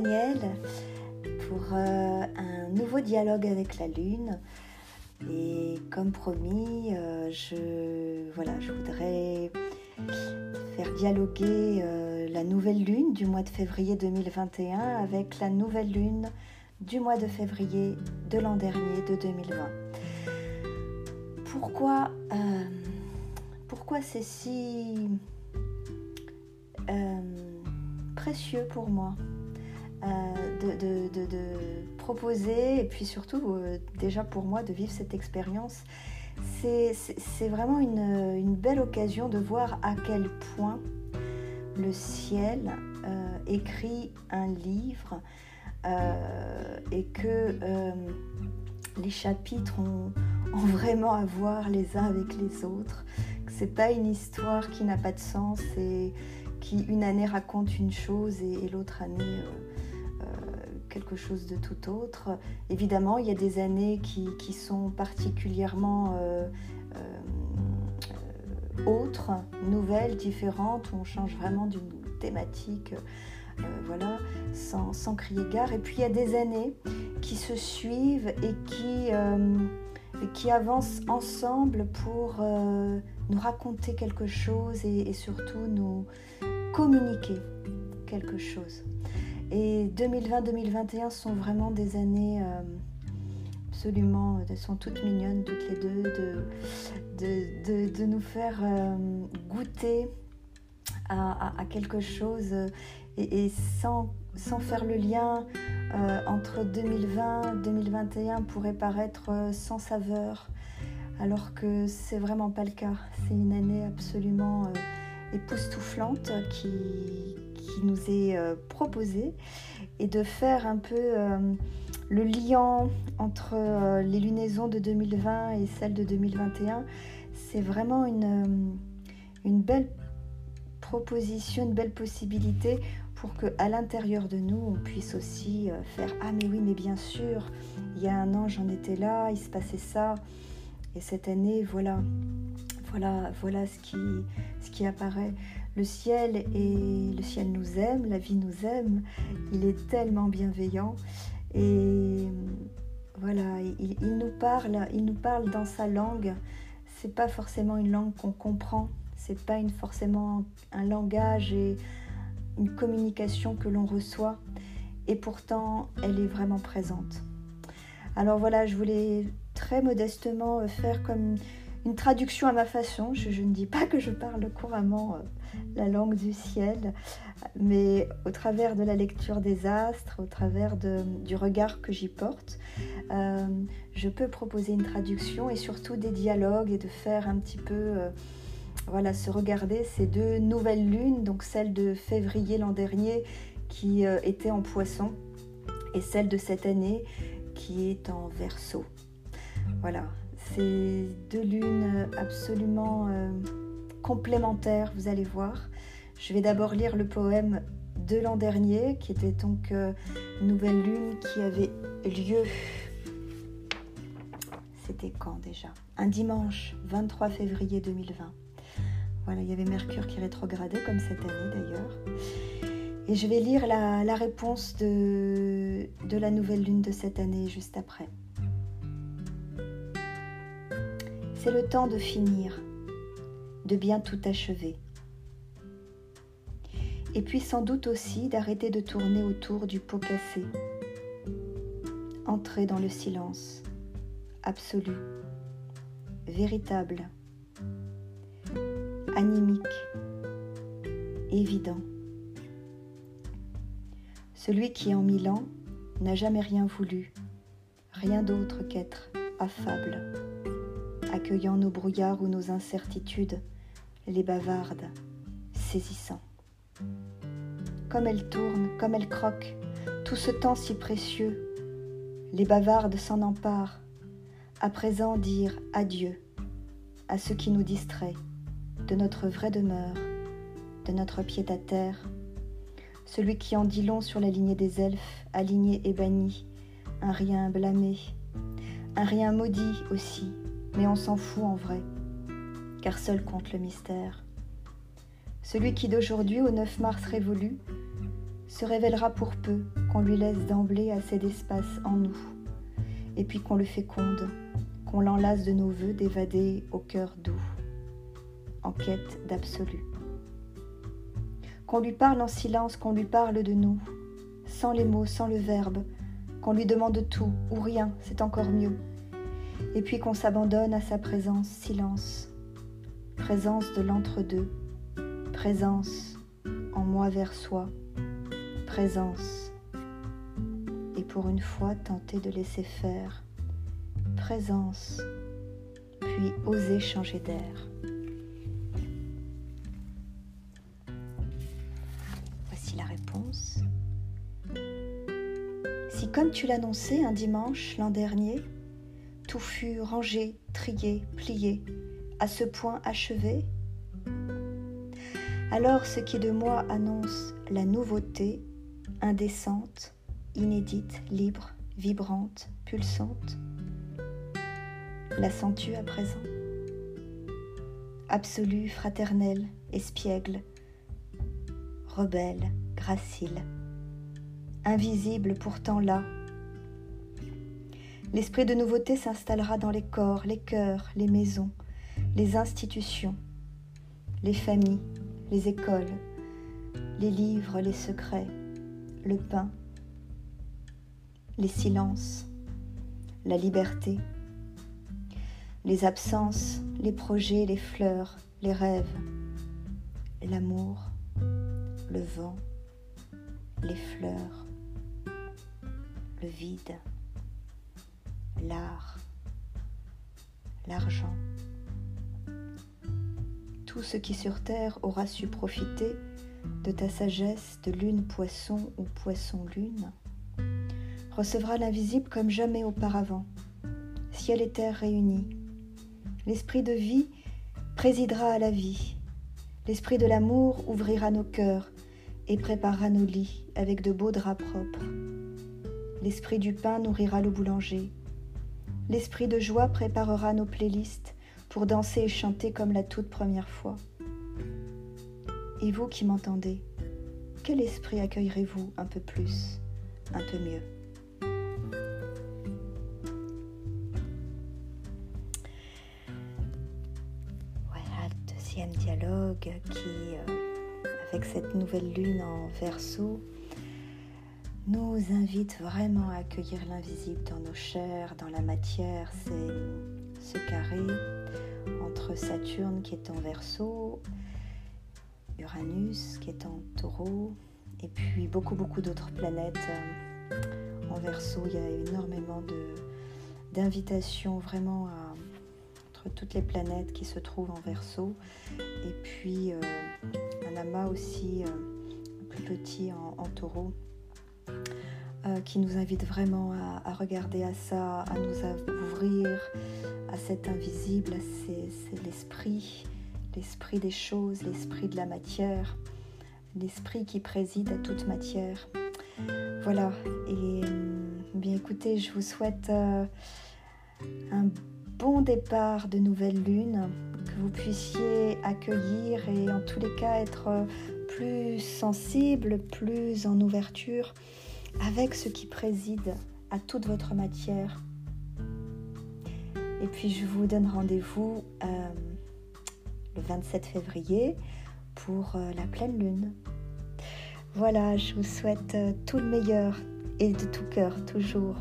Daniel pour euh, un nouveau dialogue avec la Lune. Et comme promis, euh, je, voilà, je voudrais faire dialoguer euh, la nouvelle Lune du mois de février 2021 avec la nouvelle Lune du mois de février de l'an dernier, de 2020. Pourquoi, pourquoi c'est si précieux pour moi? Euh, de, proposer et puis surtout euh, déjà pour moi de vivre cette expérience. C'est vraiment une, belle occasion de voir à quel point le ciel euh, écrit un livre et que les chapitres ont, vraiment à voir les uns avec les autres. Que c'est pas une histoire qui n'a pas de sens et qui une année raconte une chose et, l'autre année quelque chose de tout autre. Évidemment, il y a des années qui, sont particulièrement euh, autres, nouvelles, différentes, où on change vraiment d'une thématique. voilà, sans, crier gare. Et puis il y a des années qui se suivent et qui avancent ensemble pour nous raconter quelque chose et, surtout nous communiquer quelque chose. Et 2020-2021 sont vraiment des années euh, absolument, elles sont toutes mignonnes toutes les deux, de, de, nous faire euh, goûter à, quelque chose et, sans, sans, faire le lien euh, entre 2020 2021 pourrait paraître sans saveur alors que c'est vraiment pas le cas. C'est une année absolument euh, époustouflante qui, qui, nous est euh, proposée et de faire un peu euh, le lien entre les lunaisons de 2020 et celles de 2021, c'est vraiment une, une belle proposition, une belle possibilité pour que à l'intérieur de nous, on puisse aussi faire ah mais oui mais bien sûr, il y a un an j'en étais là, il se passait ça. Et cette année, voilà, voilà, voilà ce qui, ce qui apparaît. Le ciel et le ciel nous aime, la vie nous aime. Il est tellement bienveillant et voilà, il, nous parle, il nous parle dans sa langue. C'est pas forcément une langue qu'on comprend. C'est pas une, forcément un langage et une communication que l'on reçoit. Et pourtant, elle est vraiment présente. Alors voilà, je voulais très modestement euh, faire comme une traduction à ma façon. Je, ne dis pas que je parle couramment euh, la langue du ciel, mais au travers de la lecture des astres, au travers du regard que j'y porte, euh, je peux proposer une traduction et surtout des dialogues et de faire un petit peu, voilà, se regarder ces deux nouvelles lunes, donc celle de février l'an dernier qui était en poisson et celle de cette année qui est en verso. Voilà, c'est deux lunes absolument euh, complémentaires, vous allez voir. Je vais d'abord lire le poème de l'an dernier, qui était donc euh, Nouvelle Lune, qui avait lieu. C'était quand déjà? Un dimanche 23 février 2020. Voilà, il y avait Mercure qui rétrogradait, comme cette année d'ailleurs. Et je vais lire la, réponse de la nouvelle lune de cette année juste après. C'est le temps de finir, de bien tout achever. Et puis sans doute aussi d'arrêter de tourner autour du pot cassé. Entrer dans le silence, absolu, véritable, animique, évident. Celui qui en mille ans n'a jamais rien voulu, rien d'autre qu'être affable accueillant nos brouillards ou nos incertitudes, les bavardes, saisissant. Comme elles tournent, comme elles croquent, tout ce temps si précieux, les bavardes s'en emparent, à présent dire adieu à ce qui nous distrait de notre vraie demeure, de notre pied à terre, celui qui en dit long sur la lignée des elfes, aligné et banni, un rien blâmé, un rien maudit aussi, mais on s'en fout en vrai, car seul compte le mystère. Celui qui d'aujourd'hui au 9 mars révolu se révélera pour peu qu'on lui laisse d'emblée assez d'espace en nous, et puis qu'on le féconde, qu'on l'enlace de nos voeux d'évader au cœur doux, en quête d'absolu. Qu'on lui parle en silence, qu'on lui parle de nous, sans les mots, sans le verbe, qu'on lui demande tout ou rien, c'est encore mieux, et puis qu'on s'abandonne à sa présence, silence, présence de l'entre-deux, présence en moi vers soi, présence, et pour une fois tenter de laisser faire, présence, puis oser changer d'air. Voici la réponse. Si comme tu l'annonçais un dimanche l'an dernier, rangé, trié, plié, à ce point achevé, alors ce qui de moi annonce la nouveauté, indécente, inédite, libre, vibrante, pulsante, la sens-tu à présent. Absolue, fraternelle, espiègle, rebelle, gracile, invisible pourtant là. L'esprit de nouveauté s'installera dans les corps, les cœurs, les maisons, les institutions, les familles, les écoles, les livres, les secrets, le pain, les silences, la liberté, les absences, les projets, les fleurs, les rêves, l'amour, le vent, les fleurs, le vide, l'art, l'argent. Tout ce qui sur terre aura su profiter de ta sagesse de lune poisson ou poisson lune recevra l'invisible comme jamais auparavant, ciel et terre réunis L'esprit de vie présidera à la vie. L'esprit de l'amour ouvrira nos cœurs et préparera nos lits avec de beaux draps propres. L'esprit du pain nourrira le boulanger. L'esprit de joie préparera nos playlists pour danser et chanter comme la toute première fois. Et vous qui m'entendez, quel esprit accueillerez-vous un peu plus, un peu mieux? Dialogue qui, euh, avec cette nouvelle lune en verso, nous invite vraiment à accueillir l'invisible dans nos chairs, dans la matière. C'est ce carré entre Saturne qui est en verso, Uranus qui est en taureau, et puis beaucoup beaucoup d'autres planètes en verso. Il y a énormément d'invitations vraiment à toutes les planètes qui se trouvent en verso. Et puis euh, un amas aussi euh, plus petit en, taureau qui nous invite vraiment à, regarder à ça, à nous ouvrir à cet invisible, c'est l'esprit, l'esprit des choses, l'esprit de la matière, l'esprit qui préside à toute matière. Voilà, et bien écoutez, je vous souhaite un bon départ de nouvelle lune, que vous puissiez accueillir et en tous les cas être plus sensible, plus en ouverture avec ce qui préside à toute votre matière. Et puis je vous donne rendez-vous euh, le 27 février pour euh, la pleine lune. Voilà, je vous souhaite euh, tout le meilleur et de tout cœur toujours.